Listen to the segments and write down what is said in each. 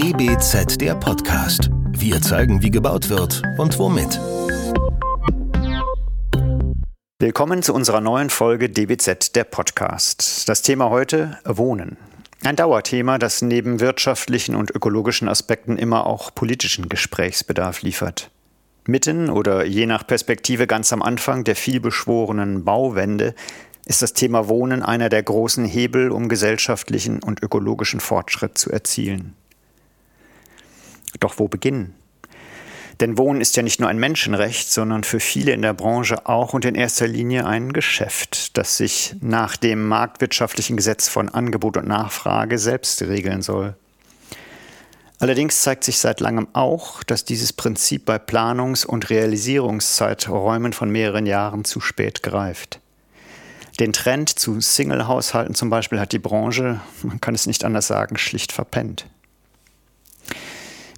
DBZ der Podcast. Wir zeigen, wie gebaut wird und womit. Willkommen zu unserer neuen Folge DBZ der Podcast. Das Thema heute Wohnen. Ein Dauerthema, das neben wirtschaftlichen und ökologischen Aspekten immer auch politischen Gesprächsbedarf liefert. Mitten oder je nach Perspektive ganz am Anfang der vielbeschworenen Bauwende ist das Thema Wohnen einer der großen Hebel, um gesellschaftlichen und ökologischen Fortschritt zu erzielen. Doch wo beginnen? Denn Wohnen ist ja nicht nur ein Menschenrecht, sondern für viele in der Branche auch und in erster Linie ein Geschäft, das sich nach dem marktwirtschaftlichen Gesetz von Angebot und Nachfrage selbst regeln soll. Allerdings zeigt sich seit langem auch, dass dieses Prinzip bei Planungs- und Realisierungszeiträumen von mehreren Jahren zu spät greift. Den Trend zu Single-Haushalten zum Beispiel hat die Branche, man kann es nicht anders sagen, schlicht verpennt.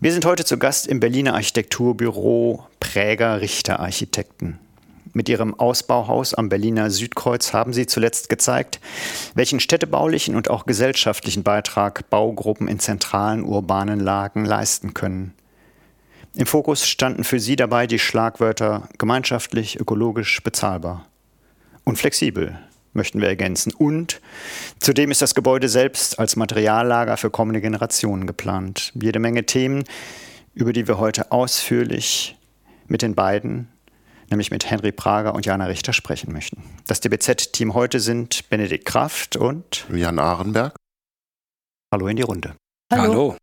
Wir sind heute zu Gast im Berliner Architekturbüro Präger Richter Architekten. Mit ihrem Ausbauhaus am Berliner Südkreuz haben sie zuletzt gezeigt, welchen städtebaulichen und auch gesellschaftlichen Beitrag Baugruppen in zentralen urbanen Lagen leisten können. Im Fokus standen für sie dabei die Schlagwörter gemeinschaftlich, ökologisch, bezahlbar und flexibel, möchten wir ergänzen. Und zudem ist das Gebäude selbst als Materiallager für kommende Generationen geplant. Jede Menge Themen, über die wir heute ausführlich mit den beiden, nämlich mit Henry Prager und Jana Richter, sprechen möchten. Das DBZ-Team heute sind Benedikt Kraft und Jan Ahrenberg. Hallo in die Runde. Hallo. Hallo.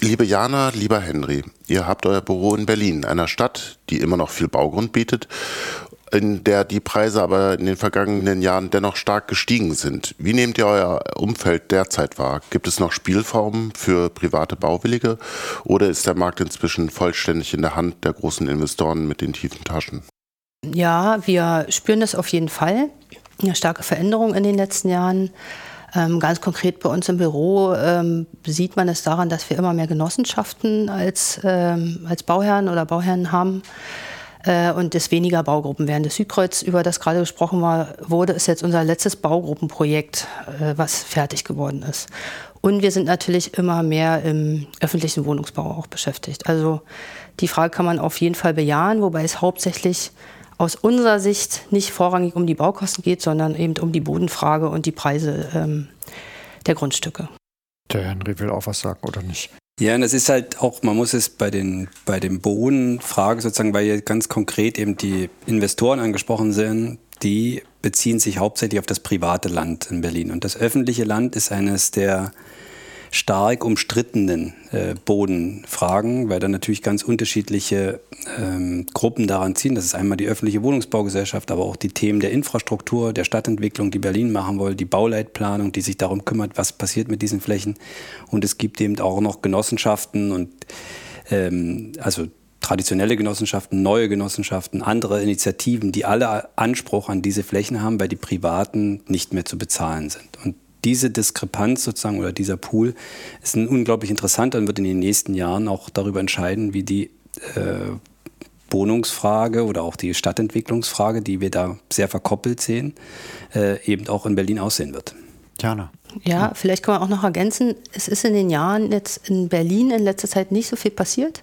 Liebe Jana, lieber Henry, ihr habt euer Büro in Berlin, einer Stadt, die immer noch viel Baugrund bietet in der die Preise aber in den vergangenen Jahren dennoch stark gestiegen sind. Wie nehmt ihr euer Umfeld derzeit wahr? Gibt es noch Spielformen für private Bauwillige oder ist der Markt inzwischen vollständig in der Hand der großen Investoren mit den tiefen Taschen? Ja, wir spüren das auf jeden Fall. Eine starke Veränderung in den letzten Jahren. Ähm, ganz konkret bei uns im Büro ähm, sieht man es daran, dass wir immer mehr Genossenschaften als, ähm, als Bauherren oder Bauherren haben und es weniger Baugruppen werden. Das Südkreuz, über das gerade gesprochen war, wurde, ist jetzt unser letztes Baugruppenprojekt, äh, was fertig geworden ist. Und wir sind natürlich immer mehr im öffentlichen Wohnungsbau auch beschäftigt. Also die Frage kann man auf jeden Fall bejahen, wobei es hauptsächlich aus unserer Sicht nicht vorrangig um die Baukosten geht, sondern eben um die Bodenfrage und die Preise ähm, der Grundstücke. Der Henry will auch was sagen, oder nicht? Ja, und das ist halt auch, man muss es bei den, bei den Bodenfragen sozusagen, weil hier ganz konkret eben die Investoren angesprochen sind, die beziehen sich hauptsächlich auf das private Land in Berlin. Und das öffentliche Land ist eines der stark umstrittenen äh, Bodenfragen, weil da natürlich ganz unterschiedliche ähm, Gruppen daran ziehen. Das ist einmal die öffentliche Wohnungsbaugesellschaft, aber auch die Themen der Infrastruktur, der Stadtentwicklung, die Berlin machen will, die Bauleitplanung, die sich darum kümmert, was passiert mit diesen Flächen. Und es gibt eben auch noch Genossenschaften und ähm, also traditionelle Genossenschaften, neue Genossenschaften, andere Initiativen, die alle Anspruch an diese Flächen haben, weil die Privaten nicht mehr zu bezahlen sind. Und diese Diskrepanz sozusagen oder dieser Pool ist ein unglaublich interessanter und wird in den nächsten Jahren auch darüber entscheiden, wie die äh, Wohnungsfrage oder auch die Stadtentwicklungsfrage, die wir da sehr verkoppelt sehen, äh, eben auch in Berlin aussehen wird. Jana. Ja, vielleicht kann man auch noch ergänzen, es ist in den Jahren jetzt in Berlin in letzter Zeit nicht so viel passiert.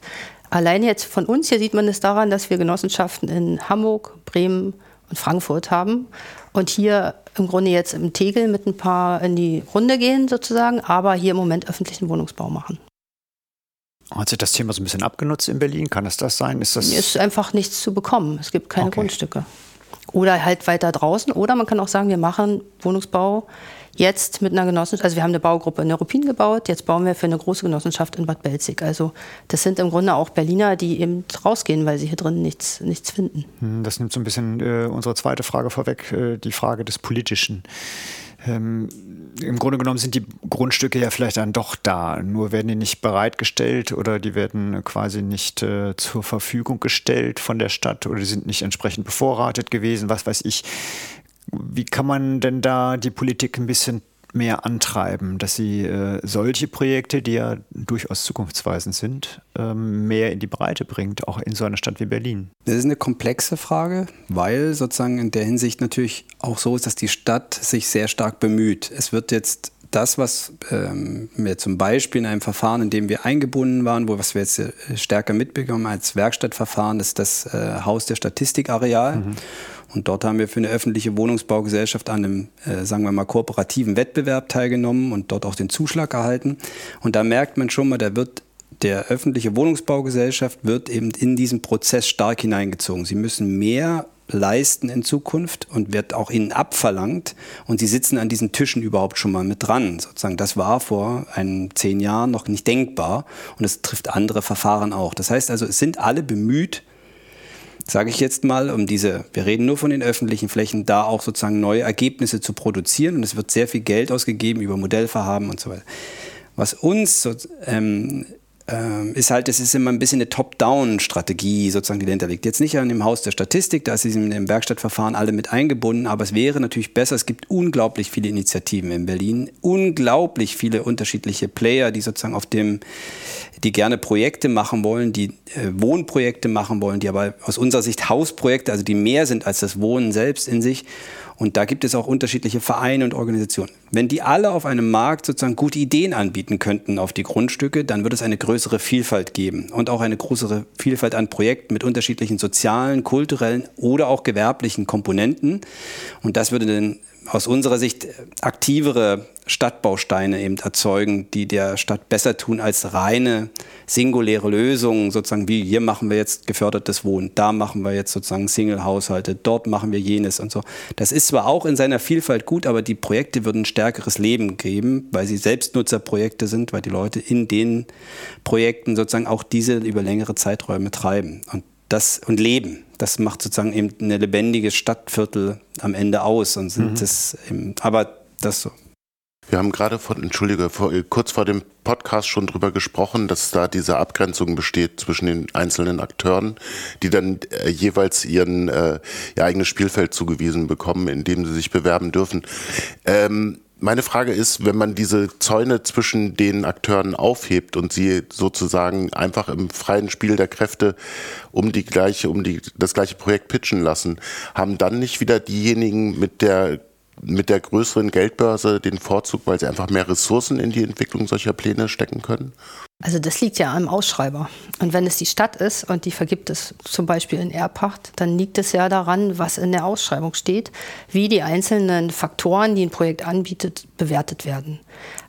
Allein jetzt von uns hier sieht man es daran, dass wir Genossenschaften in Hamburg, Bremen und Frankfurt haben und hier im Grunde jetzt im Tegel mit ein paar in die Runde gehen sozusagen, aber hier im Moment öffentlichen Wohnungsbau machen. Hat sich das Thema so ein bisschen abgenutzt in Berlin? Kann es das sein? Ist, das ist einfach nichts zu bekommen. Es gibt keine okay. Grundstücke. Oder halt weiter draußen. Oder man kann auch sagen, wir machen Wohnungsbau jetzt mit einer Genossenschaft. Also wir haben eine Baugruppe in Neuruppin gebaut. Jetzt bauen wir für eine große Genossenschaft in Bad Belzig. Also das sind im Grunde auch Berliner, die eben rausgehen, weil sie hier drin nichts, nichts finden. Hm, das nimmt so ein bisschen äh, unsere zweite Frage vorweg, äh, die Frage des Politischen. Ähm, Im Grunde genommen sind die Grundstücke ja vielleicht dann doch da, nur werden die nicht bereitgestellt oder die werden quasi nicht äh, zur Verfügung gestellt von der Stadt oder die sind nicht entsprechend bevorratet gewesen, was weiß ich. Wie kann man denn da die Politik ein bisschen mehr antreiben, dass sie äh, solche Projekte, die ja durchaus zukunftsweisend sind, ähm, mehr in die Breite bringt, auch in so einer Stadt wie Berlin? Das ist eine komplexe Frage, weil sozusagen in der Hinsicht natürlich auch so ist, dass die Stadt sich sehr stark bemüht. Es wird jetzt das, was ähm, wir zum Beispiel in einem Verfahren, in dem wir eingebunden waren, wo was wir jetzt äh, stärker mitbekommen als Werkstattverfahren, ist das äh, Haus der Statistikareal. Mhm. Und dort haben wir für eine öffentliche Wohnungsbaugesellschaft an einem, äh, sagen wir mal, kooperativen Wettbewerb teilgenommen und dort auch den Zuschlag erhalten. Und da merkt man schon mal, da wird der öffentliche Wohnungsbaugesellschaft wird eben in diesen Prozess stark hineingezogen. Sie müssen mehr leisten in Zukunft und wird auch ihnen abverlangt und sie sitzen an diesen Tischen überhaupt schon mal mit dran. Sozusagen, das war vor ein, zehn Jahren noch nicht denkbar und es trifft andere Verfahren auch. Das heißt also, es sind alle bemüht, sage ich jetzt mal, um diese, wir reden nur von den öffentlichen Flächen, da auch sozusagen neue Ergebnisse zu produzieren und es wird sehr viel Geld ausgegeben über Modellverhaben und so weiter. Was uns so, ähm, ähm, ist halt, es ist immer ein bisschen eine Top-Down-Strategie sozusagen, die dahinter liegt. Jetzt nicht an dem Haus der Statistik, da ist in dem Werkstattverfahren alle mit eingebunden, aber es wäre natürlich besser, es gibt unglaublich viele Initiativen in Berlin, unglaublich viele unterschiedliche Player, die sozusagen auf dem, die gerne Projekte machen wollen, die äh, Wohnprojekte machen wollen, die aber aus unserer Sicht Hausprojekte, also die mehr sind als das Wohnen selbst in sich und da gibt es auch unterschiedliche Vereine und Organisationen. Wenn die alle auf einem Markt sozusagen gute Ideen anbieten könnten auf die Grundstücke, dann würde es eine größere Vielfalt geben und auch eine größere Vielfalt an Projekten mit unterschiedlichen sozialen, kulturellen oder auch gewerblichen Komponenten. Und das würde dann aus unserer Sicht aktivere Stadtbausteine eben erzeugen, die der Stadt besser tun als reine singuläre Lösungen, sozusagen wie hier machen wir jetzt gefördertes Wohnen, da machen wir jetzt sozusagen Single-Haushalte, dort machen wir jenes und so. Das ist zwar auch in seiner Vielfalt gut, aber die Projekte würden stärkeres Leben geben, weil sie Selbstnutzerprojekte sind, weil die Leute in den Projekten sozusagen auch diese über längere Zeiträume treiben. Und das und leben. Das macht sozusagen eben eine lebendige Stadtviertel am Ende aus. Und sind mhm. das eben, aber das so. Wir haben gerade von, entschuldige, vor, kurz vor dem Podcast schon drüber gesprochen, dass da diese Abgrenzung besteht zwischen den einzelnen Akteuren, die dann äh, jeweils ihren äh, ihr eigenes Spielfeld zugewiesen bekommen, in dem sie sich bewerben dürfen. Ähm, meine Frage ist, wenn man diese Zäune zwischen den Akteuren aufhebt und sie sozusagen einfach im freien Spiel der Kräfte um die gleiche, um die, das gleiche Projekt pitchen lassen, haben dann nicht wieder diejenigen mit der mit der größeren Geldbörse den Vorzug, weil sie einfach mehr Ressourcen in die Entwicklung solcher Pläne stecken können? Also das liegt ja am Ausschreiber. Und wenn es die Stadt ist und die vergibt es zum Beispiel in Erbpacht, dann liegt es ja daran, was in der Ausschreibung steht, wie die einzelnen Faktoren, die ein Projekt anbietet, bewertet werden.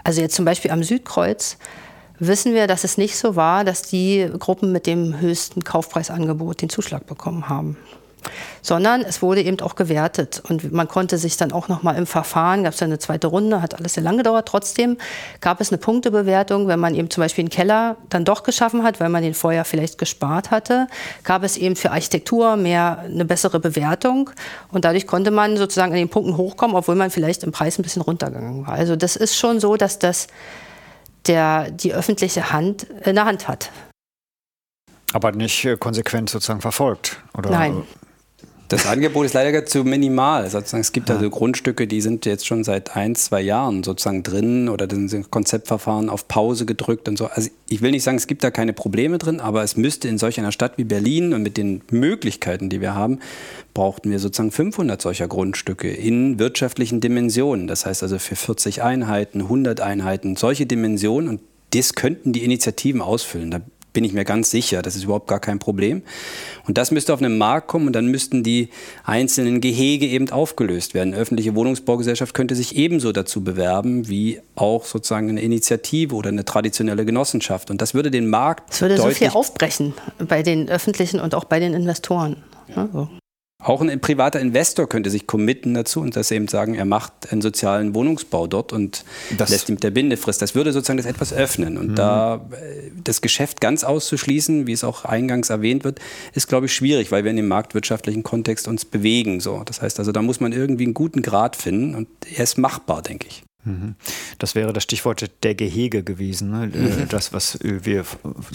Also jetzt zum Beispiel am Südkreuz wissen wir, dass es nicht so war, dass die Gruppen mit dem höchsten Kaufpreisangebot den Zuschlag bekommen haben sondern es wurde eben auch gewertet. Und man konnte sich dann auch noch mal im Verfahren, gab es ja eine zweite Runde, hat alles sehr lange gedauert. Trotzdem gab es eine Punktebewertung, wenn man eben zum Beispiel einen Keller dann doch geschaffen hat, weil man den vorher vielleicht gespart hatte, gab es eben für Architektur mehr eine bessere Bewertung. Und dadurch konnte man sozusagen an den Punkten hochkommen, obwohl man vielleicht im Preis ein bisschen runtergegangen war. Also das ist schon so, dass das der, die öffentliche Hand in der Hand hat. Aber nicht äh, konsequent sozusagen verfolgt, oder? Nein. Das Angebot ist leider zu minimal. Sozusagen, es gibt also Grundstücke, die sind jetzt schon seit ein, zwei Jahren sozusagen drin oder sind Konzeptverfahren auf Pause gedrückt und so. Also ich will nicht sagen, es gibt da keine Probleme drin, aber es müsste in solch einer Stadt wie Berlin und mit den Möglichkeiten, die wir haben, brauchten wir sozusagen 500 solcher Grundstücke in wirtschaftlichen Dimensionen. Das heißt also für 40 Einheiten, 100 Einheiten, solche Dimensionen und das könnten die Initiativen ausfüllen. Da bin ich mir ganz sicher. Das ist überhaupt gar kein Problem. Und das müsste auf einen Markt kommen und dann müssten die einzelnen Gehege eben aufgelöst werden. Eine öffentliche Wohnungsbaugesellschaft könnte sich ebenso dazu bewerben wie auch sozusagen eine Initiative oder eine traditionelle Genossenschaft. Und das würde den Markt. Es würde so viel aufbrechen bei den öffentlichen und auch bei den Investoren. Ja. So. Auch ein privater Investor könnte sich committen dazu und das eben sagen, er macht einen sozialen Wohnungsbau dort und das lässt ihm der Bindefrist. Das würde sozusagen das etwas öffnen. Und mhm. da äh, das Geschäft ganz auszuschließen, wie es auch eingangs erwähnt wird, ist, glaube ich, schwierig, weil wir in dem marktwirtschaftlichen Kontext uns bewegen. So. Das heißt also, da muss man irgendwie einen guten Grad finden und er ist machbar, denke ich. Mhm. Das wäre das Stichwort der Gehege gewesen. Ne? Äh, mhm. Das, was wir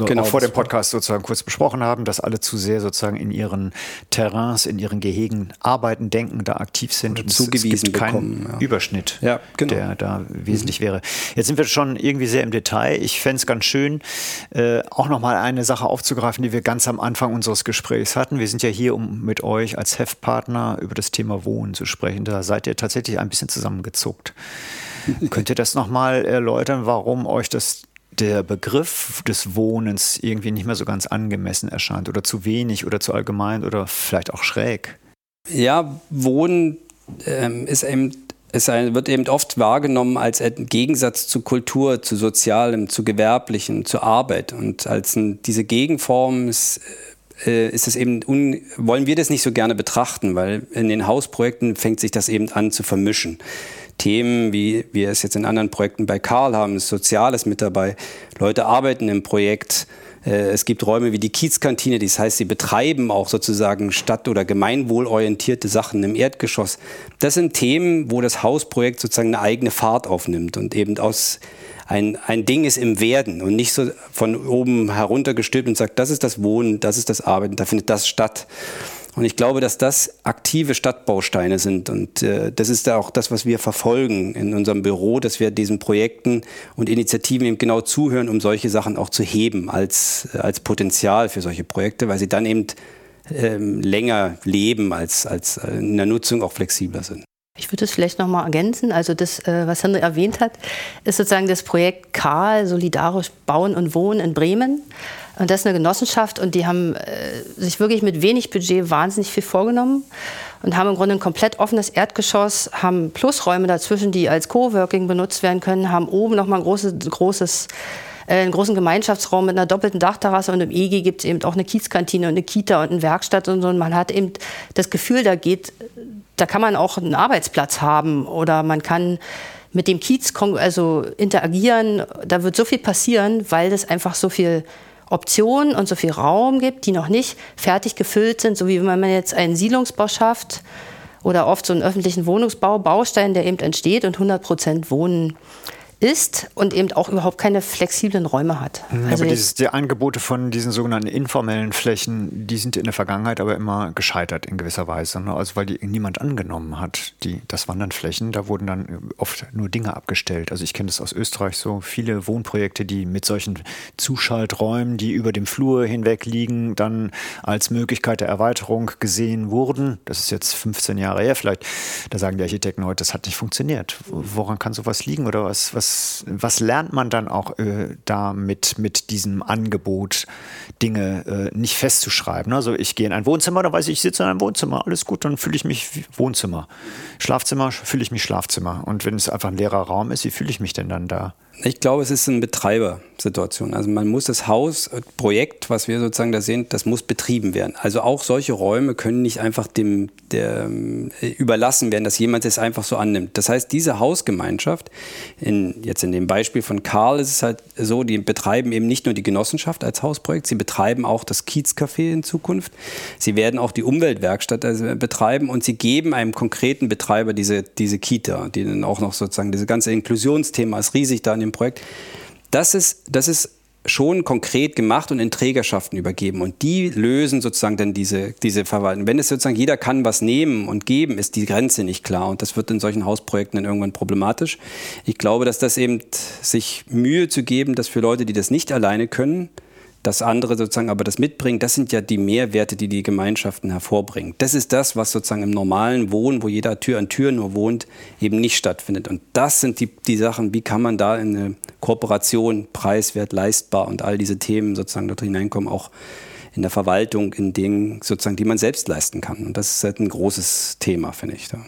genau, vor dem Podcast sozusagen kurz besprochen haben, dass alle zu sehr sozusagen in ihren Terrains, in ihren Gehegen arbeiten, denken, da aktiv sind. Und zugewiesen es gibt keinen bekommen, ja. Überschnitt, ja, genau. der da wesentlich mhm. wäre. Jetzt sind wir schon irgendwie sehr im Detail. Ich fände es ganz schön, äh, auch nochmal eine Sache aufzugreifen, die wir ganz am Anfang unseres Gesprächs hatten. Wir sind ja hier, um mit euch als Heftpartner über das Thema Wohnen zu sprechen. Da seid ihr tatsächlich ein bisschen zusammengezuckt. Könnt ihr das nochmal erläutern, warum euch das der Begriff des Wohnens irgendwie nicht mehr so ganz angemessen erscheint oder zu wenig oder zu allgemein oder vielleicht auch schräg? Ja, Wohnen ähm, ist eben es wird eben oft wahrgenommen als ein Gegensatz zu Kultur, zu Sozialem, zu Gewerblichem, zur Arbeit. Und als ein, diese Gegenform ist, äh, ist es eben, un, wollen wir das nicht so gerne betrachten, weil in den Hausprojekten fängt sich das eben an zu vermischen. Themen, wie wir es jetzt in anderen Projekten bei Karl haben, ist Soziales mit dabei. Leute arbeiten im Projekt. Äh, es gibt Räume wie die Kiezkantine, das heißt, sie betreiben auch sozusagen stadt- oder gemeinwohlorientierte Sachen im Erdgeschoss. Das sind Themen, wo das Hausprojekt sozusagen eine eigene Fahrt aufnimmt und eben aus ein, ein Ding ist im Werden und nicht so von oben heruntergestülpt und sagt, das ist das Wohnen, das ist das Arbeiten, da findet das statt. Und ich glaube, dass das aktive Stadtbausteine sind. Und äh, das ist auch das, was wir verfolgen in unserem Büro, dass wir diesen Projekten und Initiativen eben genau zuhören, um solche Sachen auch zu heben als, als Potenzial für solche Projekte, weil sie dann eben ähm, länger leben, als, als in der Nutzung auch flexibler sind. Ich würde es vielleicht noch mal ergänzen. Also das, äh, was Henry erwähnt hat, ist sozusagen das Projekt Karl, solidarisch bauen und wohnen in Bremen. Und das ist eine Genossenschaft und die haben äh, sich wirklich mit wenig Budget wahnsinnig viel vorgenommen und haben im Grunde ein komplett offenes Erdgeschoss, haben Plusräume dazwischen, die als Coworking benutzt werden können, haben oben noch mal ein großes, großes äh, einen großen Gemeinschaftsraum mit einer doppelten Dachterrasse und im EG gibt es eben auch eine Kiezkantine und eine Kita und eine Werkstatt und so. Und man hat eben das Gefühl, da geht, da kann man auch einen Arbeitsplatz haben oder man kann mit dem Kiez also interagieren. Da wird so viel passieren, weil das einfach so viel Optionen und so viel Raum gibt, die noch nicht fertig gefüllt sind, so wie wenn man jetzt einen Siedlungsbau schafft oder oft so einen öffentlichen Wohnungsbau, Baustein, der eben entsteht und 100 Prozent Wohnen ist und eben auch überhaupt keine flexiblen Räume hat. Mhm, also aber dieses, die Angebote von diesen sogenannten informellen Flächen, die sind in der Vergangenheit aber immer gescheitert in gewisser Weise. Ne? Also weil die niemand angenommen hat. Die, das waren dann Flächen, da wurden dann oft nur Dinge abgestellt. Also ich kenne das aus Österreich so, viele Wohnprojekte, die mit solchen Zuschalträumen, die über dem Flur hinweg liegen, dann als Möglichkeit der Erweiterung gesehen wurden. Das ist jetzt 15 Jahre her vielleicht. Da sagen die Architekten heute, das hat nicht funktioniert. Woran kann sowas liegen oder was, was was, was lernt man dann auch äh, da mit, mit diesem Angebot, Dinge äh, nicht festzuschreiben? Also ich gehe in ein Wohnzimmer, da weiß ich, ich sitze in einem Wohnzimmer, alles gut, dann fühle ich mich Wohnzimmer. Schlafzimmer, fühle ich mich Schlafzimmer. Und wenn es einfach ein leerer Raum ist, wie fühle ich mich denn dann da? Ich glaube, es ist eine Betreibersituation. Also man muss das Hausprojekt, was wir sozusagen da sehen, das muss betrieben werden. Also auch solche Räume können nicht einfach dem der, äh, überlassen werden, dass jemand es einfach so annimmt. Das heißt, diese Hausgemeinschaft, in, jetzt in dem Beispiel von Karl ist es halt so, die betreiben eben nicht nur die Genossenschaft als Hausprojekt, sie betreiben auch das Kiezcafé in Zukunft. Sie werden auch die Umweltwerkstatt also betreiben und sie geben einem konkreten Betreiber diese, diese Kita, die dann auch noch sozusagen, dieses ganze Inklusionsthema ist riesig da in dem Projekt. Das ist, das ist schon konkret gemacht und in Trägerschaften übergeben. Und die lösen sozusagen dann diese, diese Verwaltung. Wenn es sozusagen jeder kann was nehmen und geben, ist die Grenze nicht klar. Und das wird in solchen Hausprojekten dann irgendwann problematisch. Ich glaube, dass das eben sich Mühe zu geben, dass für Leute, die das nicht alleine können, das andere sozusagen aber das mitbringen, das sind ja die Mehrwerte, die die Gemeinschaften hervorbringen. Das ist das, was sozusagen im normalen Wohnen, wo jeder Tür an Tür nur wohnt, eben nicht stattfindet. Und das sind die, die Sachen, wie kann man da in eine Kooperation, preiswert, leistbar und all diese Themen sozusagen dort hineinkommen, auch in der Verwaltung, in Dingen sozusagen, die man selbst leisten kann. Und das ist halt ein großes Thema, finde ich. Da.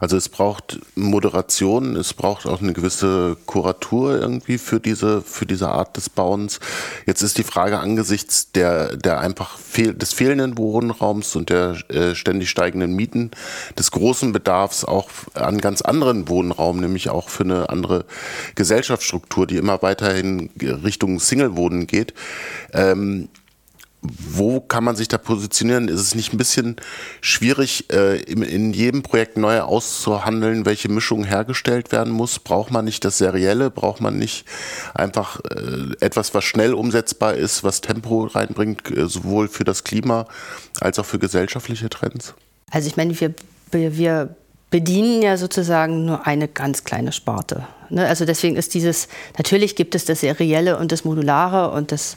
Also es braucht Moderation, es braucht auch eine gewisse Kuratur irgendwie für diese, für diese Art des Bauens. Jetzt ist die Frage angesichts der, der einfach fehl, des fehlenden Wohnraums und der äh, ständig steigenden Mieten, des großen Bedarfs auch an ganz anderen Wohnraum, nämlich auch für eine andere Gesellschaftsstruktur, die immer weiterhin Richtung Single-Wohnen geht. Ähm, wo kann man sich da positionieren? Ist es nicht ein bisschen schwierig, äh, in jedem Projekt neu auszuhandeln, welche Mischung hergestellt werden muss? Braucht man nicht das Serielle? Braucht man nicht einfach äh, etwas, was schnell umsetzbar ist, was Tempo reinbringt, äh, sowohl für das Klima als auch für gesellschaftliche Trends? Also ich meine, wir, wir bedienen ja sozusagen nur eine ganz kleine Sparte. Ne? Also deswegen ist dieses, natürlich gibt es das Serielle und das Modulare und das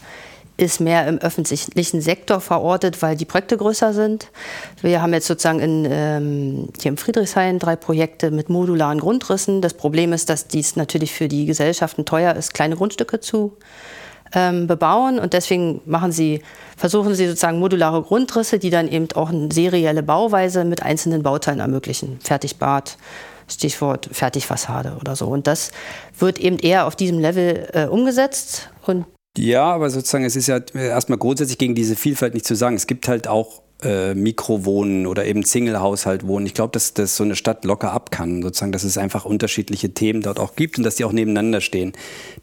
ist mehr im öffentlichen Sektor verortet, weil die Projekte größer sind. Wir haben jetzt sozusagen in, ähm, hier im Friedrichshain drei Projekte mit modularen Grundrissen. Das Problem ist, dass dies natürlich für die Gesellschaften teuer ist, kleine Grundstücke zu ähm, bebauen. Und deswegen machen sie, versuchen sie sozusagen modulare Grundrisse, die dann eben auch eine serielle Bauweise mit einzelnen Bauteilen ermöglichen. Fertigbad, Stichwort Fertigfassade oder so. Und das wird eben eher auf diesem Level äh, umgesetzt. Und ja, aber sozusagen, es ist ja erstmal grundsätzlich gegen diese Vielfalt nicht zu sagen. Es gibt halt auch äh, Mikrowohnen oder eben Single-Haushalt wohnen. Ich glaube, dass das so eine Stadt locker ab kann, sozusagen, dass es einfach unterschiedliche Themen dort auch gibt und dass die auch nebeneinander stehen.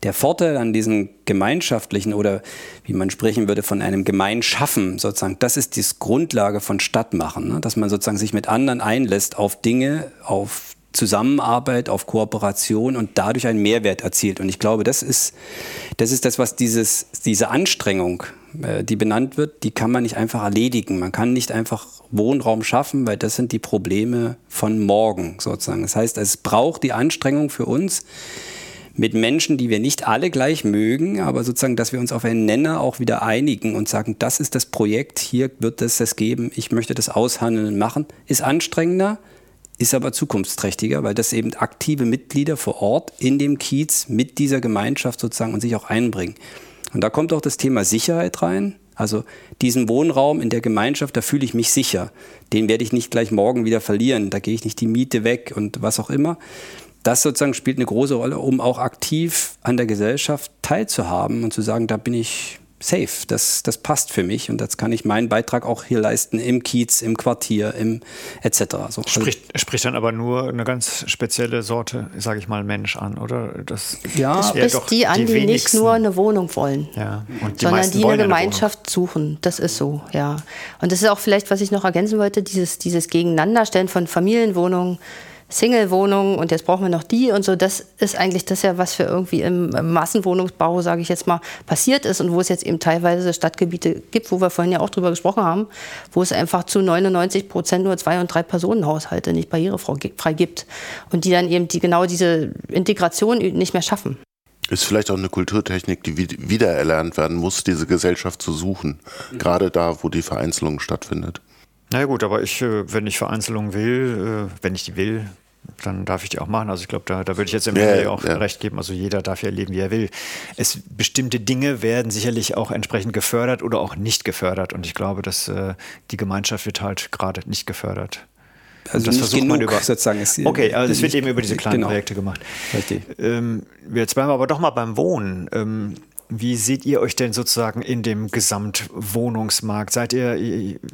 Der Vorteil an diesen gemeinschaftlichen oder wie man sprechen würde von einem Gemeinschaffen sozusagen, das ist die Grundlage von Stadtmachen, ne? dass man sozusagen sich mit anderen einlässt auf Dinge, auf Zusammenarbeit, auf Kooperation und dadurch einen Mehrwert erzielt. Und ich glaube, das ist das, ist das was dieses, diese Anstrengung, äh, die benannt wird, die kann man nicht einfach erledigen. Man kann nicht einfach Wohnraum schaffen, weil das sind die Probleme von morgen sozusagen. Das heißt, es braucht die Anstrengung für uns, mit Menschen, die wir nicht alle gleich mögen, aber sozusagen, dass wir uns auf einen Nenner auch wieder einigen und sagen, das ist das Projekt, hier wird es das geben, ich möchte das aushandeln, machen, ist anstrengender, ist aber zukunftsträchtiger, weil das eben aktive Mitglieder vor Ort in dem Kiez mit dieser Gemeinschaft sozusagen und sich auch einbringen. Und da kommt auch das Thema Sicherheit rein. Also diesen Wohnraum in der Gemeinschaft, da fühle ich mich sicher. Den werde ich nicht gleich morgen wieder verlieren. Da gehe ich nicht die Miete weg und was auch immer. Das sozusagen spielt eine große Rolle, um auch aktiv an der Gesellschaft teilzuhaben und zu sagen, da bin ich safe, das, das passt für mich und jetzt kann ich meinen Beitrag auch hier leisten im Kiez, im Quartier, im etc. So. Spricht, spricht dann aber nur eine ganz spezielle Sorte, sage ich mal, Mensch an, oder? Das, ja, das spricht die an, die, die nicht nur eine Wohnung wollen, ja. die sondern die eine Gemeinschaft eine suchen. Das ist so, ja. Und das ist auch vielleicht, was ich noch ergänzen wollte, dieses, dieses Gegeneinanderstellen von Familienwohnungen Single-Wohnungen und jetzt brauchen wir noch die und so. Das ist eigentlich das ja, was für irgendwie im Massenwohnungsbau, sage ich jetzt mal, passiert ist und wo es jetzt eben teilweise Stadtgebiete gibt, wo wir vorhin ja auch drüber gesprochen haben, wo es einfach zu 99 Prozent nur zwei- und drei Personenhaushalte nicht barrierefrei gibt und die dann eben die, genau diese Integration nicht mehr schaffen. Ist vielleicht auch eine Kulturtechnik, die wiedererlernt werden muss, diese Gesellschaft zu suchen, mhm. gerade da, wo die Vereinzelung stattfindet. Na ja, gut, aber ich, äh, wenn ich Vereinzelung will, äh, wenn ich die will, dann darf ich die auch machen. Also ich glaube, da, da würde ich jetzt im ja, auch ja. recht geben. Also jeder darf ja leben, wie er will. Es, bestimmte Dinge werden sicherlich auch entsprechend gefördert oder auch nicht gefördert. Und ich glaube, dass äh, die Gemeinschaft wird halt gerade nicht gefördert. Also das versucht genug, man über sozusagen. Ist, okay, also es wird eben über diese kleinen genau. Projekte gemacht. Richtig. Ähm, jetzt bleiben wir aber doch mal beim Wohnen. Ähm, wie seht ihr euch denn sozusagen in dem Gesamtwohnungsmarkt? Seid ihr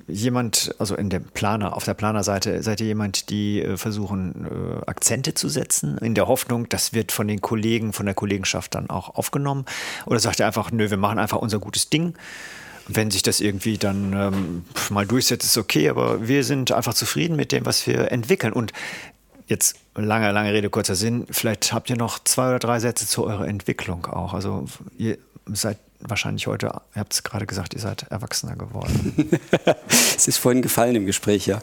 jemand, also in dem Planer, auf der Planerseite, seid ihr jemand, die äh, versuchen, äh, Akzente zu setzen, in der Hoffnung, das wird von den Kollegen, von der Kollegenschaft dann auch aufgenommen? Oder sagt ihr einfach, nö, wir machen einfach unser gutes Ding? Wenn sich das irgendwie dann ähm, mal durchsetzt, ist okay, aber wir sind einfach zufrieden mit dem, was wir entwickeln. Und jetzt lange, lange Rede, kurzer Sinn. Vielleicht habt ihr noch zwei oder drei Sätze zu eurer Entwicklung auch. Also ihr seid wahrscheinlich heute, ihr habt es gerade gesagt, ihr seid erwachsener geworden. es ist vorhin gefallen im Gespräch, ja.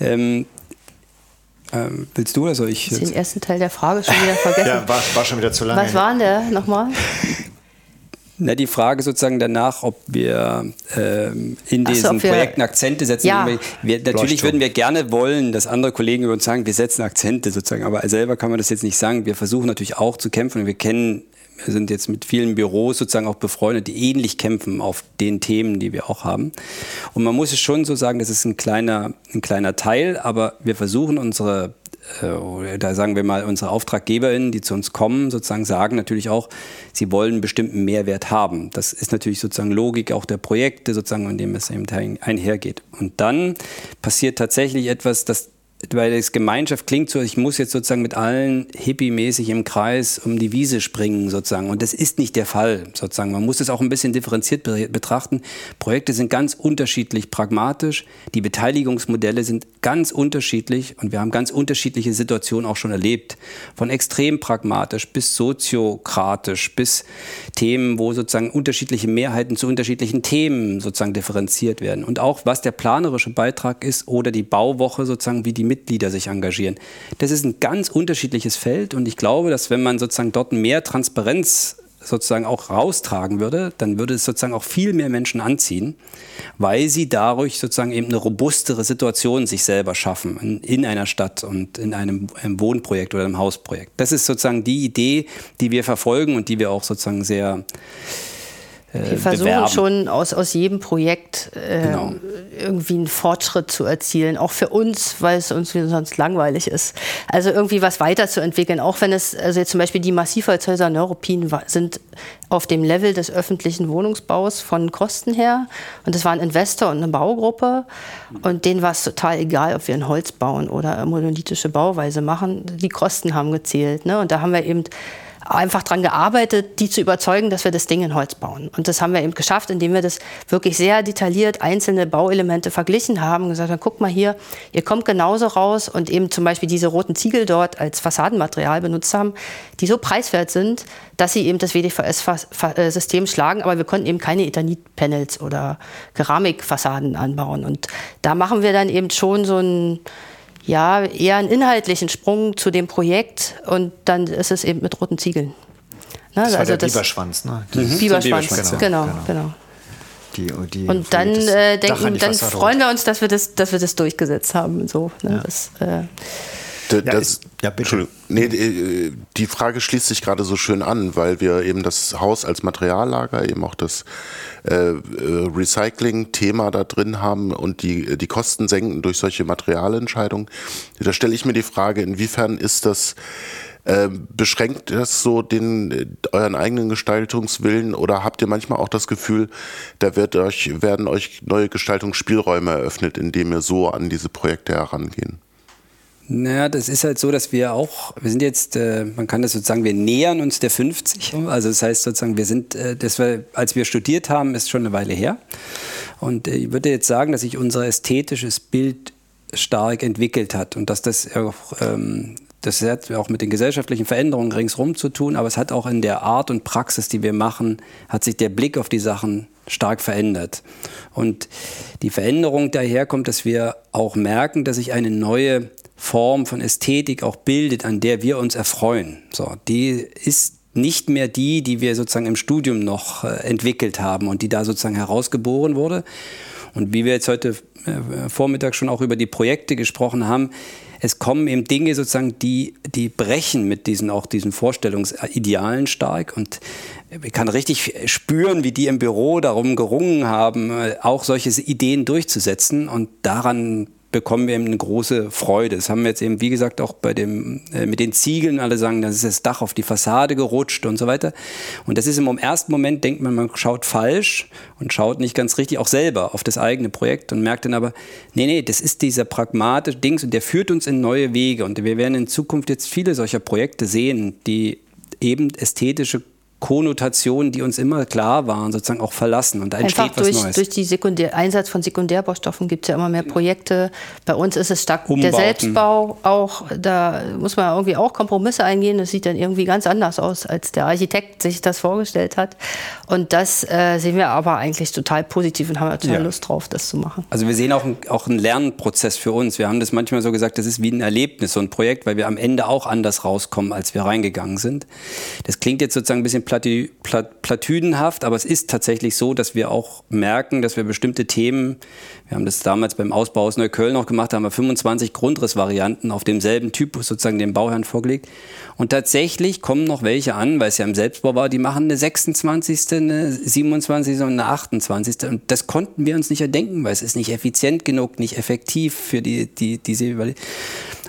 Ähm, ähm, willst du oder soll ich? Ich den ersten Teil der Frage schon wieder vergessen. ja, war, war schon wieder zu lange. Was war denn der nochmal? Na, die Frage sozusagen danach, ob wir ähm, in diesen so, Projekten Akzente setzen. Ja. Wir, natürlich würden wir gerne wollen, dass andere Kollegen über uns sagen, wir setzen Akzente sozusagen, aber selber kann man das jetzt nicht sagen. Wir versuchen natürlich auch zu kämpfen und wir kennen, wir sind jetzt mit vielen Büros sozusagen auch befreundet, die ähnlich kämpfen auf den Themen, die wir auch haben. Und man muss es schon so sagen, das ist ein kleiner, ein kleiner Teil, aber wir versuchen unsere äh, da sagen wir mal, unsere AuftraggeberInnen, die zu uns kommen, sozusagen sagen natürlich auch, sie wollen einen bestimmten Mehrwert haben. Das ist natürlich sozusagen Logik auch der Projekte, sozusagen, in dem es eben einhergeht. Und dann passiert tatsächlich etwas, das weil das Gemeinschaft klingt so, ich muss jetzt sozusagen mit allen hippie-mäßig im Kreis um die Wiese springen sozusagen. Und das ist nicht der Fall sozusagen. Man muss es auch ein bisschen differenziert betrachten. Projekte sind ganz unterschiedlich pragmatisch. Die Beteiligungsmodelle sind ganz unterschiedlich und wir haben ganz unterschiedliche Situationen auch schon erlebt. Von extrem pragmatisch bis soziokratisch bis Themen, wo sozusagen unterschiedliche Mehrheiten zu unterschiedlichen Themen sozusagen differenziert werden. Und auch was der planerische Beitrag ist oder die Bauwoche sozusagen, wie die Mitglieder sich engagieren. Das ist ein ganz unterschiedliches Feld und ich glaube, dass wenn man sozusagen dort mehr Transparenz sozusagen auch raustragen würde, dann würde es sozusagen auch viel mehr Menschen anziehen, weil sie dadurch sozusagen eben eine robustere Situation sich selber schaffen in, in einer Stadt und in einem, einem, Wohnprojekt oder einem Hausprojekt. Das ist sozusagen die Idee, die wir verfolgen und die wir auch sozusagen sehr wir versuchen bewerben. schon aus, aus jedem Projekt äh, genau. irgendwie einen Fortschritt zu erzielen, auch für uns, weil es uns sonst langweilig ist. Also irgendwie was weiterzuentwickeln, auch wenn es, also jetzt zum Beispiel die Massivholzhäuser Neuruppin sind auf dem Level des öffentlichen Wohnungsbaus von Kosten her. Und das war ein Investor und eine Baugruppe. Und denen war es total egal, ob wir ein Holz bauen oder monolithische Bauweise machen. Die Kosten haben gezählt. Ne? Und da haben wir eben einfach daran gearbeitet, die zu überzeugen, dass wir das Ding in Holz bauen. Und das haben wir eben geschafft, indem wir das wirklich sehr detailliert einzelne Bauelemente verglichen haben und gesagt haben, guck mal hier, ihr kommt genauso raus und eben zum Beispiel diese roten Ziegel dort als Fassadenmaterial benutzt haben, die so preiswert sind, dass sie eben das WDVS-System schlagen, aber wir konnten eben keine Ethanit-Panels oder Keramikfassaden anbauen. Und da machen wir dann eben schon so ein ja, eher einen inhaltlichen Sprung zu dem Projekt und dann ist es eben mit roten Ziegeln. Ne? Das war also der das Biberschwanz, ne? Die mhm. Biberschwanz, Biberschwanz genau, genau. genau. Die, die und dann, äh, denken, dann freuen wir uns, dass wir das, dass wir das durchgesetzt haben. So, ne? ja. das, äh, das, ja, bitte. Nee, äh, die Frage schließt sich gerade so schön an, weil wir eben das Haus als Materiallager, eben auch das äh, äh, Recycling-Thema da drin haben und die, die Kosten senken durch solche Materialentscheidungen. Da stelle ich mir die Frage, inwiefern ist das beschränkt das so den euren eigenen Gestaltungswillen oder habt ihr manchmal auch das Gefühl, da wird euch, werden euch neue Gestaltungsspielräume eröffnet, indem ihr so an diese Projekte herangehen? Naja, das ist halt so, dass wir auch, wir sind jetzt, äh, man kann das sozusagen, wir nähern uns der 50. Also das heißt sozusagen, wir sind, äh, das war, als wir studiert haben, ist schon eine Weile her. Und äh, ich würde jetzt sagen, dass sich unser ästhetisches Bild stark entwickelt hat und dass das auch, ähm, das hat auch mit den gesellschaftlichen Veränderungen ringsherum zu tun, aber es hat auch in der Art und Praxis, die wir machen, hat sich der Blick auf die Sachen stark verändert. Und die Veränderung daher kommt, dass wir auch merken, dass sich eine neue Form von Ästhetik auch bildet, an der wir uns erfreuen. So, die ist nicht mehr die, die wir sozusagen im Studium noch äh, entwickelt haben und die da sozusagen herausgeboren wurde. Und wie wir jetzt heute äh, Vormittag schon auch über die Projekte gesprochen haben, es kommen eben Dinge sozusagen, die, die brechen mit diesen, auch diesen Vorstellungsidealen stark. Und ich kann richtig spüren, wie die im Büro darum gerungen haben, äh, auch solche Ideen durchzusetzen. Und daran bekommen wir eben eine große Freude. Das haben wir jetzt eben, wie gesagt, auch bei dem, äh, mit den Ziegeln, alle sagen, das ist das Dach auf die Fassade gerutscht und so weiter. Und das ist im ersten Moment, denkt man, man schaut falsch und schaut nicht ganz richtig, auch selber auf das eigene Projekt und merkt dann aber, nee, nee, das ist dieser pragmatische Dings und der führt uns in neue Wege. Und wir werden in Zukunft jetzt viele solcher Projekte sehen, die eben ästhetische Konnotationen, die uns immer klar waren, sozusagen auch verlassen. Und da entsteht Einfach was durch, Neues. Durch den Sekundär Einsatz von Sekundärbaustoffen gibt es ja immer mehr Projekte. Bei uns ist es stark Umbauten. der Selbstbau auch. Da muss man irgendwie auch Kompromisse eingehen. Das sieht dann irgendwie ganz anders aus, als der Architekt sich das vorgestellt hat. Und das äh, sehen wir aber eigentlich total positiv und haben total ja. Lust drauf, das zu machen. Also wir sehen auch, ein, auch einen Lernprozess für uns. Wir haben das manchmal so gesagt, das ist wie ein Erlebnis, so ein Projekt, weil wir am Ende auch anders rauskommen, als wir reingegangen sind. Das klingt jetzt sozusagen ein bisschen Platü, Plat, platüdenhaft, aber es ist tatsächlich so, dass wir auch merken, dass wir bestimmte Themen, wir haben das damals beim Ausbau aus Neukölln noch gemacht, da haben wir 25 Grundrissvarianten auf demselben Typus sozusagen dem Bauherrn vorgelegt. Und tatsächlich kommen noch welche an, weil es ja im Selbstbau war, die machen eine 26., eine 27. und eine 28. Und das konnten wir uns nicht erdenken, weil es ist nicht effizient genug, nicht effektiv für die, die, diese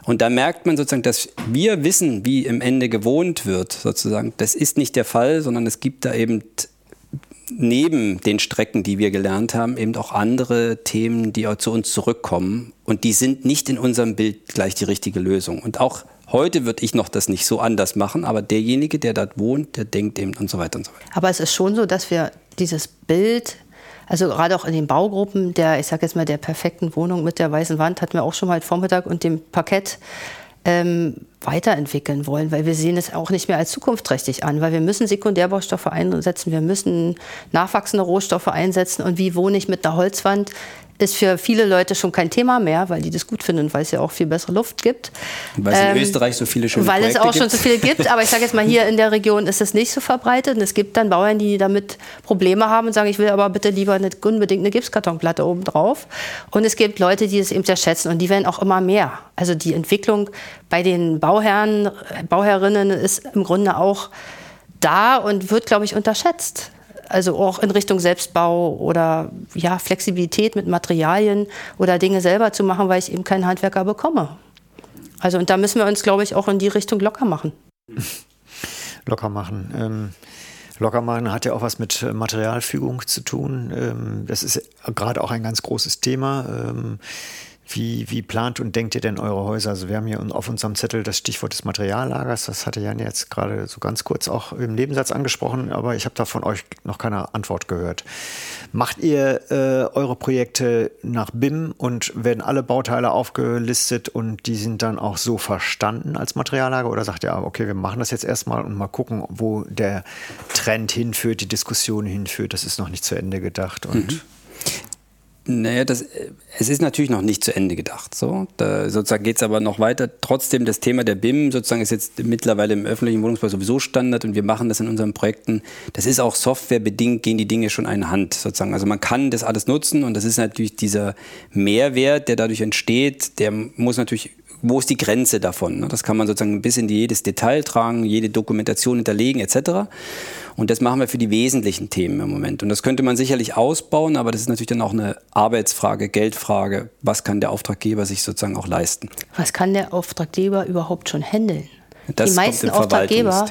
und da merkt man sozusagen, dass wir wissen, wie im Ende gewohnt wird, sozusagen. Das ist nicht der Fall, sondern es gibt da eben neben den Strecken, die wir gelernt haben, eben auch andere Themen, die zu uns zurückkommen. Und die sind nicht in unserem Bild gleich die richtige Lösung. Und auch heute würde ich noch das nicht so anders machen, aber derjenige, der dort wohnt, der denkt eben und so weiter und so weiter. Aber es ist schon so, dass wir dieses Bild also gerade auch in den Baugruppen der, ich sage jetzt mal, der perfekten Wohnung mit der weißen Wand hatten wir auch schon mal heute Vormittag und dem Parkett ähm, weiterentwickeln wollen, weil wir sehen es auch nicht mehr als zukunftsträchtig an, weil wir müssen Sekundärbaustoffe einsetzen, wir müssen nachwachsende Rohstoffe einsetzen und wie wohne ich mit einer Holzwand? Ist für viele Leute schon kein Thema mehr, weil die das gut finden, weil es ja auch viel bessere Luft gibt. Weil es ähm, in Österreich so viele schöne Weil Projekte es auch gibt. schon so viele gibt, aber ich sage jetzt mal, hier in der Region ist es nicht so verbreitet. Und es gibt dann Bauern, die damit Probleme haben und sagen, ich will aber bitte lieber eine, unbedingt eine Gipskartonplatte oben drauf. Und es gibt Leute, die es eben sehr schätzen und die werden auch immer mehr. Also die Entwicklung bei den Bauherren, Bauherrinnen ist im Grunde auch da und wird, glaube ich, unterschätzt also auch in Richtung Selbstbau oder ja, Flexibilität mit Materialien oder Dinge selber zu machen, weil ich eben keinen Handwerker bekomme. Also und da müssen wir uns, glaube ich, auch in die Richtung locker machen. Locker machen. Ähm, locker machen hat ja auch was mit Materialfügung zu tun. Ähm, das ist gerade auch ein ganz großes Thema. Wie, wie, plant und denkt ihr denn eure Häuser? Also wir haben hier auf unserem Zettel das Stichwort des Materiallagers. Das hatte Jan jetzt gerade so ganz kurz auch im Nebensatz angesprochen, aber ich habe da von euch noch keine Antwort gehört. Macht ihr äh, eure Projekte nach BIM und werden alle Bauteile aufgelistet und die sind dann auch so verstanden als Materiallager? Oder sagt ihr, ah, okay, wir machen das jetzt erstmal und mal gucken, wo der Trend hinführt, die Diskussion hinführt? Das ist noch nicht zu Ende gedacht. Und mhm. Naja, das, es ist natürlich noch nicht zu Ende gedacht. So. Da sozusagen geht es aber noch weiter. Trotzdem, das Thema der BIM sozusagen ist jetzt mittlerweile im öffentlichen Wohnungsbau sowieso Standard und wir machen das in unseren Projekten. Das ist auch softwarebedingt, gehen die Dinge schon eine Hand sozusagen. Also man kann das alles nutzen und das ist natürlich dieser Mehrwert, der dadurch entsteht, der muss natürlich wo ist die Grenze davon? Ne? Das kann man sozusagen bis in jedes Detail tragen, jede Dokumentation hinterlegen etc. Und das machen wir für die wesentlichen Themen im Moment. Und das könnte man sicherlich ausbauen, aber das ist natürlich dann auch eine Arbeitsfrage, Geldfrage. Was kann der Auftraggeber sich sozusagen auch leisten? Was kann der Auftraggeber überhaupt schon handeln? Das die meisten Auftraggeber,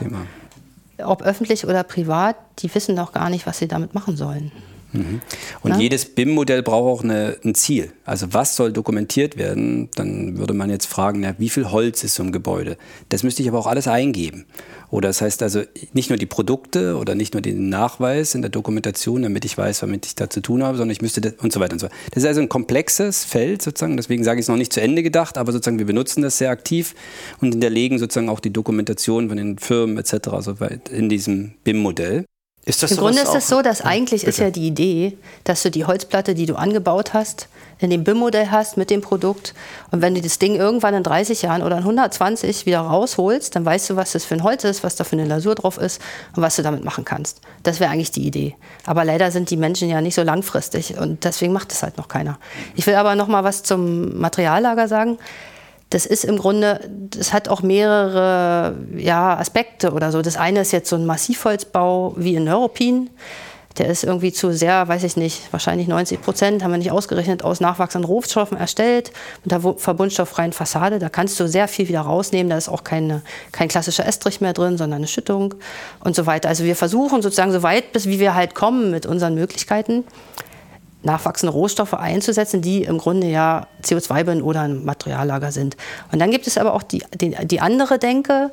ob öffentlich oder privat, die wissen doch gar nicht, was sie damit machen sollen. Mhm. Und ja? jedes BIM-Modell braucht auch eine, ein Ziel. Also was soll dokumentiert werden? Dann würde man jetzt fragen, na, wie viel Holz ist so im Gebäude? Das müsste ich aber auch alles eingeben. Oder das heißt also nicht nur die Produkte oder nicht nur den Nachweis in der Dokumentation, damit ich weiß, womit ich da zu tun habe, sondern ich müsste das und so weiter und so weiter. Das ist also ein komplexes Feld sozusagen, deswegen sage ich es noch nicht zu Ende gedacht, aber sozusagen wir benutzen das sehr aktiv und hinterlegen sozusagen auch die Dokumentation von den Firmen etc. So in diesem BIM-Modell. Ist das Im Grunde ist es so, dass eigentlich Bitte. ist ja die Idee, dass du die Holzplatte, die du angebaut hast, in dem BIM-Modell hast mit dem Produkt. Und wenn du das Ding irgendwann in 30 Jahren oder in 120 wieder rausholst, dann weißt du, was das für ein Holz ist, was da für eine Lasur drauf ist und was du damit machen kannst. Das wäre eigentlich die Idee. Aber leider sind die Menschen ja nicht so langfristig und deswegen macht das halt noch keiner. Ich will aber noch mal was zum Materiallager sagen das ist im Grunde, das hat auch mehrere ja, Aspekte oder so. Das eine ist jetzt so ein Massivholzbau wie in Neuruppin. Der ist irgendwie zu sehr, weiß ich nicht, wahrscheinlich 90 Prozent, haben wir nicht ausgerechnet, aus nachwachsenden Rohstoffen erstellt, mit der verbundstofffreien Fassade. Da kannst du sehr viel wieder rausnehmen. Da ist auch keine, kein klassischer Estrich mehr drin, sondern eine Schüttung und so weiter. Also wir versuchen sozusagen so weit, bis wie wir halt kommen mit unseren Möglichkeiten, nachwachsende Rohstoffe einzusetzen, die im Grunde ja CO2 binden oder ein Materiallager sind. Und dann gibt es aber auch die, die, die andere Denke,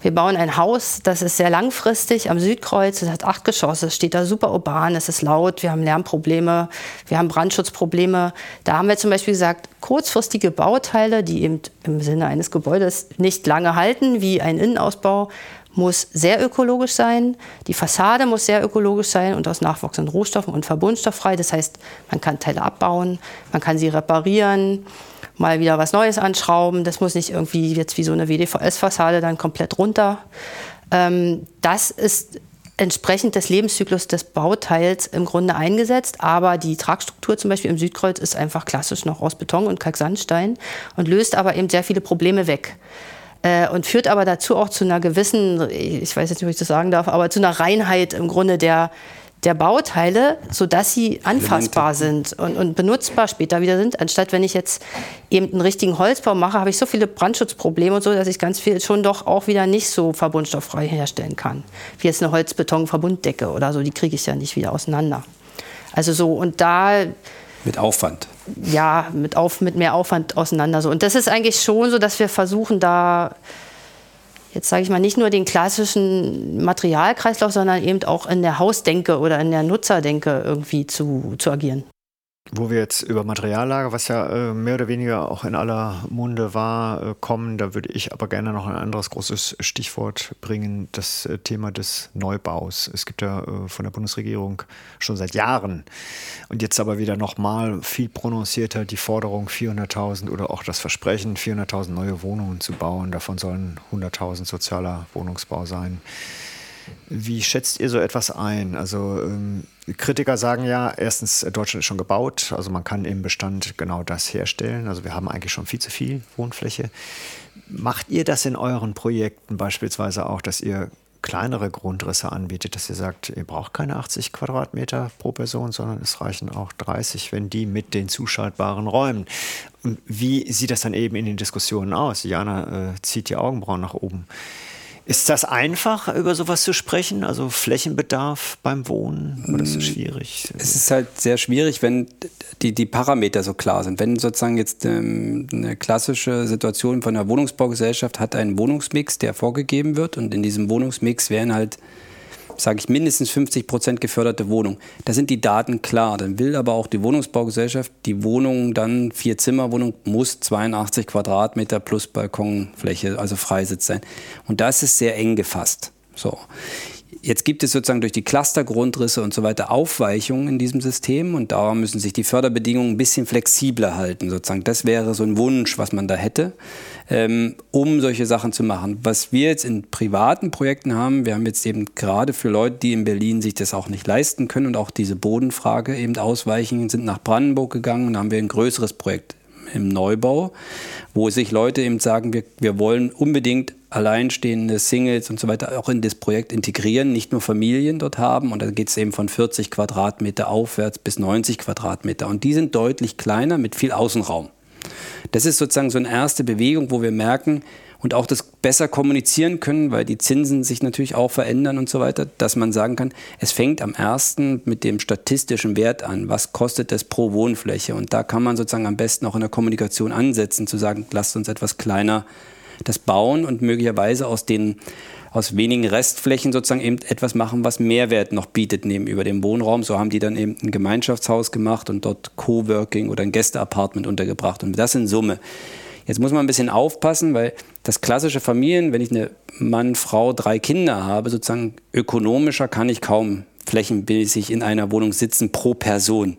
wir bauen ein Haus, das ist sehr langfristig am Südkreuz, es hat acht Geschosse, es steht da super urban, es ist laut, wir haben Lärmprobleme, wir haben Brandschutzprobleme. Da haben wir zum Beispiel gesagt, kurzfristige Bauteile, die eben im Sinne eines Gebäudes nicht lange halten, wie ein Innenausbau, muss sehr ökologisch sein, die Fassade muss sehr ökologisch sein und aus nachwachsenden Rohstoffen und verbundstofffrei. Das heißt, man kann Teile abbauen, man kann sie reparieren, mal wieder was Neues anschrauben. Das muss nicht irgendwie jetzt wie so eine WDVS-Fassade dann komplett runter. Ähm, das ist entsprechend des Lebenszyklus des Bauteils im Grunde eingesetzt, aber die Tragstruktur zum Beispiel im Südkreuz ist einfach klassisch noch aus Beton und Kalksandstein und löst aber eben sehr viele Probleme weg äh, und führt aber dazu auch zu einer gewissen, ich weiß jetzt nicht, ob ich das sagen darf, aber zu einer Reinheit im Grunde der, der Bauteile, sodass sie anfassbar sind und, und, benutzbar später wieder sind. Anstatt wenn ich jetzt eben einen richtigen Holzbau mache, habe ich so viele Brandschutzprobleme und so, dass ich ganz viel schon doch auch wieder nicht so verbundstofffrei herstellen kann. Wie jetzt eine Holzbeton-Verbunddecke oder so, die kriege ich ja nicht wieder auseinander. Also so, und da mit Aufwand. Ja, mit, auf, mit mehr Aufwand auseinander. So. Und das ist eigentlich schon so, dass wir versuchen, da jetzt sage ich mal, nicht nur den klassischen Materialkreislauf, sondern eben auch in der Hausdenke oder in der Nutzerdenke irgendwie zu, zu agieren. Wo wir jetzt über Materiallager, was ja äh, mehr oder weniger auch in aller Munde war, äh, kommen, da würde ich aber gerne noch ein anderes großes Stichwort bringen, das äh, Thema des Neubaus. Es gibt ja äh, von der Bundesregierung schon seit Jahren und jetzt aber wieder nochmal viel prononcierter die Forderung 400.000 oder auch das Versprechen, 400.000 neue Wohnungen zu bauen. Davon sollen 100.000 sozialer Wohnungsbau sein. Wie schätzt ihr so etwas ein? Also ähm, Kritiker sagen ja, erstens, Deutschland ist schon gebaut, also man kann im Bestand genau das herstellen. Also wir haben eigentlich schon viel zu viel Wohnfläche. Macht ihr das in euren Projekten beispielsweise auch, dass ihr kleinere Grundrisse anbietet, dass ihr sagt, ihr braucht keine 80 Quadratmeter pro Person, sondern es reichen auch 30, wenn die mit den zuschaltbaren Räumen. Und wie sieht das dann eben in den Diskussionen aus? Jana äh, zieht die Augenbrauen nach oben. Ist das einfach, über sowas zu sprechen? Also Flächenbedarf beim Wohnen? Oder ist es mm, schwierig? Es ist halt sehr schwierig, wenn die, die Parameter so klar sind. Wenn sozusagen jetzt ähm, eine klassische Situation von einer Wohnungsbaugesellschaft hat einen Wohnungsmix, der vorgegeben wird und in diesem Wohnungsmix werden halt sage ich, mindestens 50 Prozent geförderte Wohnung. Da sind die Daten klar. Dann will aber auch die Wohnungsbaugesellschaft, die Wohnung dann, vier Zimmerwohnung, muss 82 Quadratmeter plus Balkonfläche, also Freisitz sein. Und das ist sehr eng gefasst. So. Jetzt gibt es sozusagen durch die Clustergrundrisse und so weiter Aufweichungen in diesem System und da müssen sich die Förderbedingungen ein bisschen flexibler halten. Sozusagen. Das wäre so ein Wunsch, was man da hätte, ähm, um solche Sachen zu machen. Was wir jetzt in privaten Projekten haben, wir haben jetzt eben gerade für Leute, die in Berlin sich das auch nicht leisten können und auch diese Bodenfrage eben ausweichen, sind nach Brandenburg gegangen und haben wir ein größeres Projekt im Neubau, wo sich Leute eben sagen, wir, wir wollen unbedingt alleinstehende Singles und so weiter auch in das Projekt integrieren, nicht nur Familien dort haben. Und da geht es eben von 40 Quadratmeter aufwärts bis 90 Quadratmeter. Und die sind deutlich kleiner mit viel Außenraum. Das ist sozusagen so eine erste Bewegung, wo wir merken, und auch das besser kommunizieren können, weil die Zinsen sich natürlich auch verändern und so weiter, dass man sagen kann, es fängt am ersten mit dem statistischen Wert an. Was kostet es pro Wohnfläche? Und da kann man sozusagen am besten auch in der Kommunikation ansetzen, zu sagen, lasst uns etwas kleiner das bauen und möglicherweise aus den aus wenigen Restflächen sozusagen eben etwas machen, was Mehrwert noch bietet neben über dem Wohnraum. So haben die dann eben ein Gemeinschaftshaus gemacht und dort Coworking oder ein Gästeapartment untergebracht. Und das in Summe. Jetzt muss man ein bisschen aufpassen, weil das klassische Familien, wenn ich eine Mann, Frau, drei Kinder habe, sozusagen ökonomischer kann ich kaum flächenmäßig in einer Wohnung sitzen pro Person.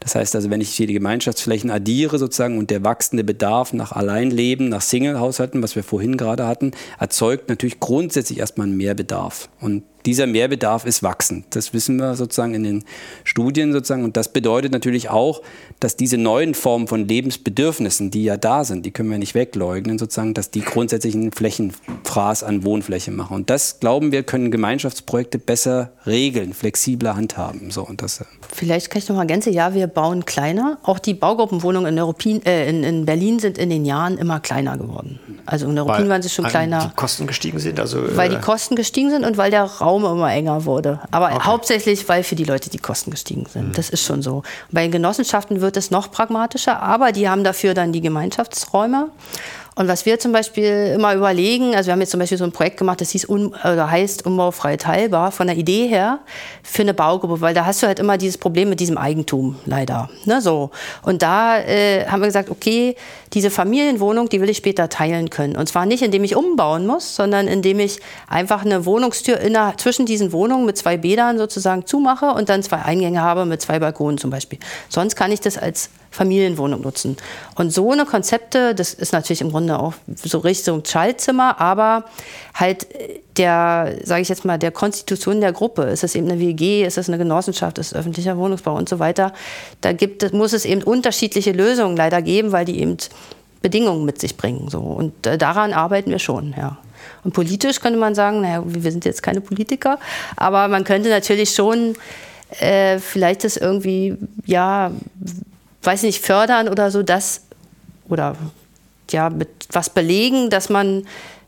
Das heißt also, wenn ich hier die Gemeinschaftsflächen addiere sozusagen und der wachsende Bedarf nach Alleinleben, nach Single-Haushalten, was wir vorhin gerade hatten, erzeugt natürlich grundsätzlich erstmal einen Mehrbedarf. Und dieser Mehrbedarf ist wachsend. Das wissen wir sozusagen in den Studien sozusagen. Und das bedeutet natürlich auch, dass diese neuen Formen von Lebensbedürfnissen, die ja da sind, die können wir nicht wegleugnen sozusagen, dass die grundsätzlich einen Flächenfraß an Wohnfläche machen. Und das glauben wir, können Gemeinschaftsprojekte besser regeln, flexibler handhaben. So, und das, äh, Vielleicht kann ich noch mal ergänzen, ja, wir bauen kleiner. Auch die Baugruppenwohnungen in, Europin, äh, in, in, Berlin sind in den Jahren immer kleiner geworden. Also in Europin waren sie schon kleiner. Die Kosten gestiegen sind? Also, weil die äh, Kosten gestiegen sind und weil der Raum immer enger wurde. Aber okay. hauptsächlich, weil für die Leute die Kosten gestiegen sind. Mhm. Das ist schon so. Bei den Genossenschaften wird es noch pragmatischer, aber die haben dafür dann die Gemeinschaftsräume. Und was wir zum Beispiel immer überlegen, also wir haben jetzt zum Beispiel so ein Projekt gemacht, das hieß un, oder heißt Umbaufrei teilbar, von der Idee her für eine Baugruppe, weil da hast du halt immer dieses Problem mit diesem Eigentum, leider. Ne, so. Und da äh, haben wir gesagt, okay, diese Familienwohnung, die will ich später teilen können. Und zwar nicht, indem ich umbauen muss, sondern indem ich einfach eine Wohnungstür inner, zwischen diesen Wohnungen mit zwei Bädern sozusagen zumache und dann zwei Eingänge habe mit zwei Balkonen zum Beispiel. Sonst kann ich das als Familienwohnung nutzen. Und so eine Konzepte, das ist natürlich im Grunde auch so Richtung Schaltzimmer, aber halt der, sage ich jetzt mal, der Konstitution der Gruppe. Ist es eben eine WG, ist es eine Genossenschaft, ist es öffentlicher Wohnungsbau und so weiter. Da gibt, muss es eben unterschiedliche Lösungen leider geben, weil die eben Bedingungen mit sich bringen. So. Und äh, daran arbeiten wir schon, ja. Und politisch könnte man sagen, naja, wir sind jetzt keine Politiker, aber man könnte natürlich schon äh, vielleicht das irgendwie, ja, weiß nicht, fördern oder so, das oder ja, mit was belegen, dass man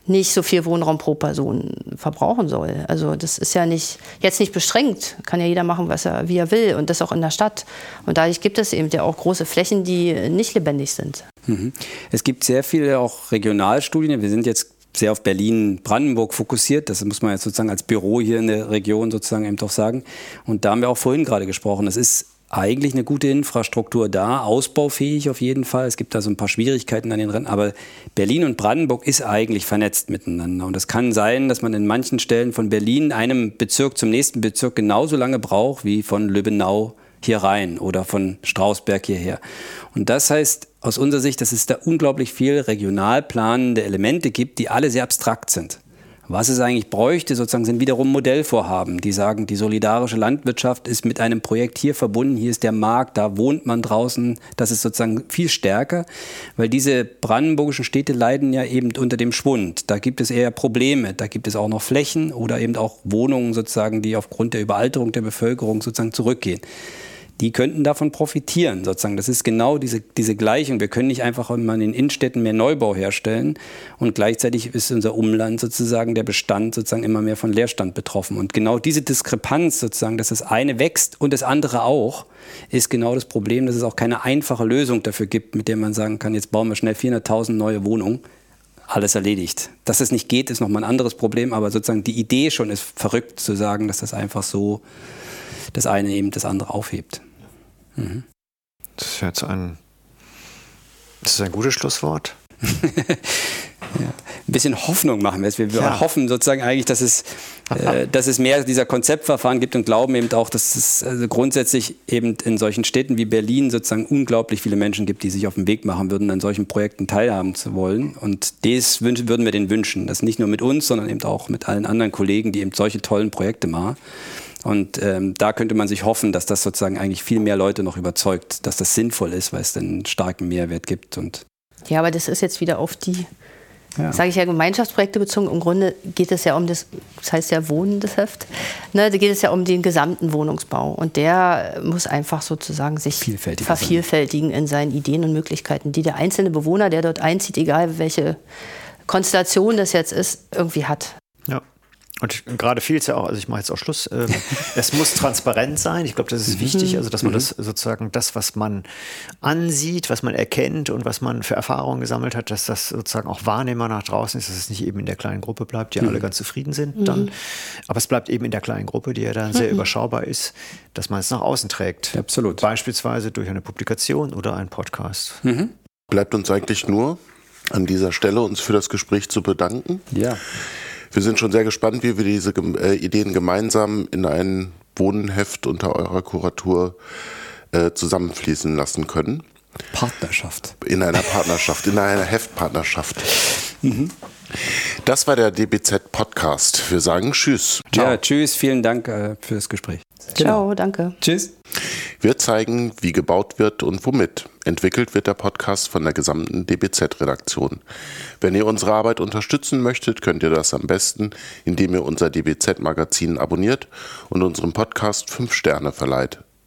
nicht so viel Wohnraum pro Person verbrauchen soll. Also das ist ja nicht jetzt nicht beschränkt, kann ja jeder machen, was er wie er will und das auch in der Stadt. Und dadurch gibt es eben ja auch große Flächen, die nicht lebendig sind. Mhm. Es gibt sehr viele auch Regionalstudien. Wir sind jetzt sehr auf Berlin-Brandenburg fokussiert. Das muss man jetzt sozusagen als Büro hier in der Region sozusagen eben doch sagen. Und da haben wir auch vorhin gerade gesprochen. Es ist eigentlich eine gute Infrastruktur da, ausbaufähig auf jeden Fall. Es gibt da so ein paar Schwierigkeiten an den Rennen, aber Berlin und Brandenburg ist eigentlich vernetzt miteinander. Und es kann sein, dass man in manchen Stellen von Berlin, einem Bezirk zum nächsten Bezirk genauso lange braucht wie von Lübbenau hier rein oder von Strausberg hierher. Und das heißt aus unserer Sicht, dass es da unglaublich viel regional planende Elemente gibt, die alle sehr abstrakt sind. Was es eigentlich bräuchte, sozusagen, sind wiederum Modellvorhaben, die sagen, die solidarische Landwirtschaft ist mit einem Projekt hier verbunden, hier ist der Markt, da wohnt man draußen. Das ist sozusagen viel stärker, weil diese brandenburgischen Städte leiden ja eben unter dem Schwund. Da gibt es eher Probleme, da gibt es auch noch Flächen oder eben auch Wohnungen sozusagen, die aufgrund der Überalterung der Bevölkerung sozusagen zurückgehen die könnten davon profitieren, sozusagen. Das ist genau diese, diese Gleichung. Wir können nicht einfach immer in den Innenstädten mehr Neubau herstellen und gleichzeitig ist unser Umland sozusagen, der Bestand sozusagen immer mehr von Leerstand betroffen. Und genau diese Diskrepanz sozusagen, dass das eine wächst und das andere auch, ist genau das Problem, dass es auch keine einfache Lösung dafür gibt, mit der man sagen kann, jetzt bauen wir schnell 400.000 neue Wohnungen alles erledigt. Dass es nicht geht, ist nochmal ein anderes Problem, aber sozusagen die Idee schon ist verrückt zu sagen, dass das einfach so das eine eben das andere aufhebt. Mhm. Das ist jetzt ein, das ist ein gutes Schlusswort. Ja. Ein bisschen Hoffnung machen wir es. Wir, ja. hoffen sozusagen eigentlich, dass es, äh, dass es mehr dieser Konzeptverfahren gibt und glauben eben auch, dass es also grundsätzlich eben in solchen Städten wie Berlin sozusagen unglaublich viele Menschen gibt, die sich auf den Weg machen würden, an solchen Projekten teilhaben zu wollen. Und das würden wir denen wünschen. Das nicht nur mit uns, sondern eben auch mit allen anderen Kollegen, die eben solche tollen Projekte machen. Und ähm, da könnte man sich hoffen, dass das sozusagen eigentlich viel mehr Leute noch überzeugt, dass das sinnvoll ist, weil es einen starken Mehrwert gibt. Und ja, aber das ist jetzt wieder auf die, ja. sage ich ja, Gemeinschaftsprojekte bezogen. Im Grunde geht es ja um das, das heißt ja Wohnen, das Heft. Ne, da geht es ja um den gesamten Wohnungsbau. Und der muss einfach sozusagen sich vervielfältigen in seinen Ideen und Möglichkeiten, die der einzelne Bewohner, der dort einzieht, egal welche Konstellation das jetzt ist, irgendwie hat. Und gerade fiel es ja auch, also ich mache jetzt auch Schluss, äh, es muss transparent sein. Ich glaube, das ist mhm. wichtig, also dass man mhm. das sozusagen das, was man ansieht, was man erkennt und was man für Erfahrungen gesammelt hat, dass das sozusagen auch wahrnehmbar nach draußen ist, dass es nicht eben in der kleinen Gruppe bleibt, die mhm. alle ganz zufrieden sind dann. Aber es bleibt eben in der kleinen Gruppe, die ja dann sehr mhm. überschaubar ist, dass man es nach außen trägt. Absolut. Beispielsweise durch eine Publikation oder einen Podcast. Mhm. Bleibt uns eigentlich nur an dieser Stelle uns für das Gespräch zu bedanken. Ja. Wir sind schon sehr gespannt, wie wir diese äh, Ideen gemeinsam in ein Wohnheft unter eurer Kuratur äh, zusammenfließen lassen können. Partnerschaft. In einer Partnerschaft, in einer Heftpartnerschaft. Mhm. Das war der DBZ Podcast. Wir sagen Tschüss. Ciao. Ja, tschüss. Vielen Dank äh, für das Gespräch. Ciao, genau. danke. Tschüss. Wir zeigen, wie gebaut wird und womit. Entwickelt wird der Podcast von der gesamten DBZ-Redaktion. Wenn ihr unsere Arbeit unterstützen möchtet, könnt ihr das am besten, indem ihr unser DBZ-Magazin abonniert und unserem Podcast fünf Sterne verleiht.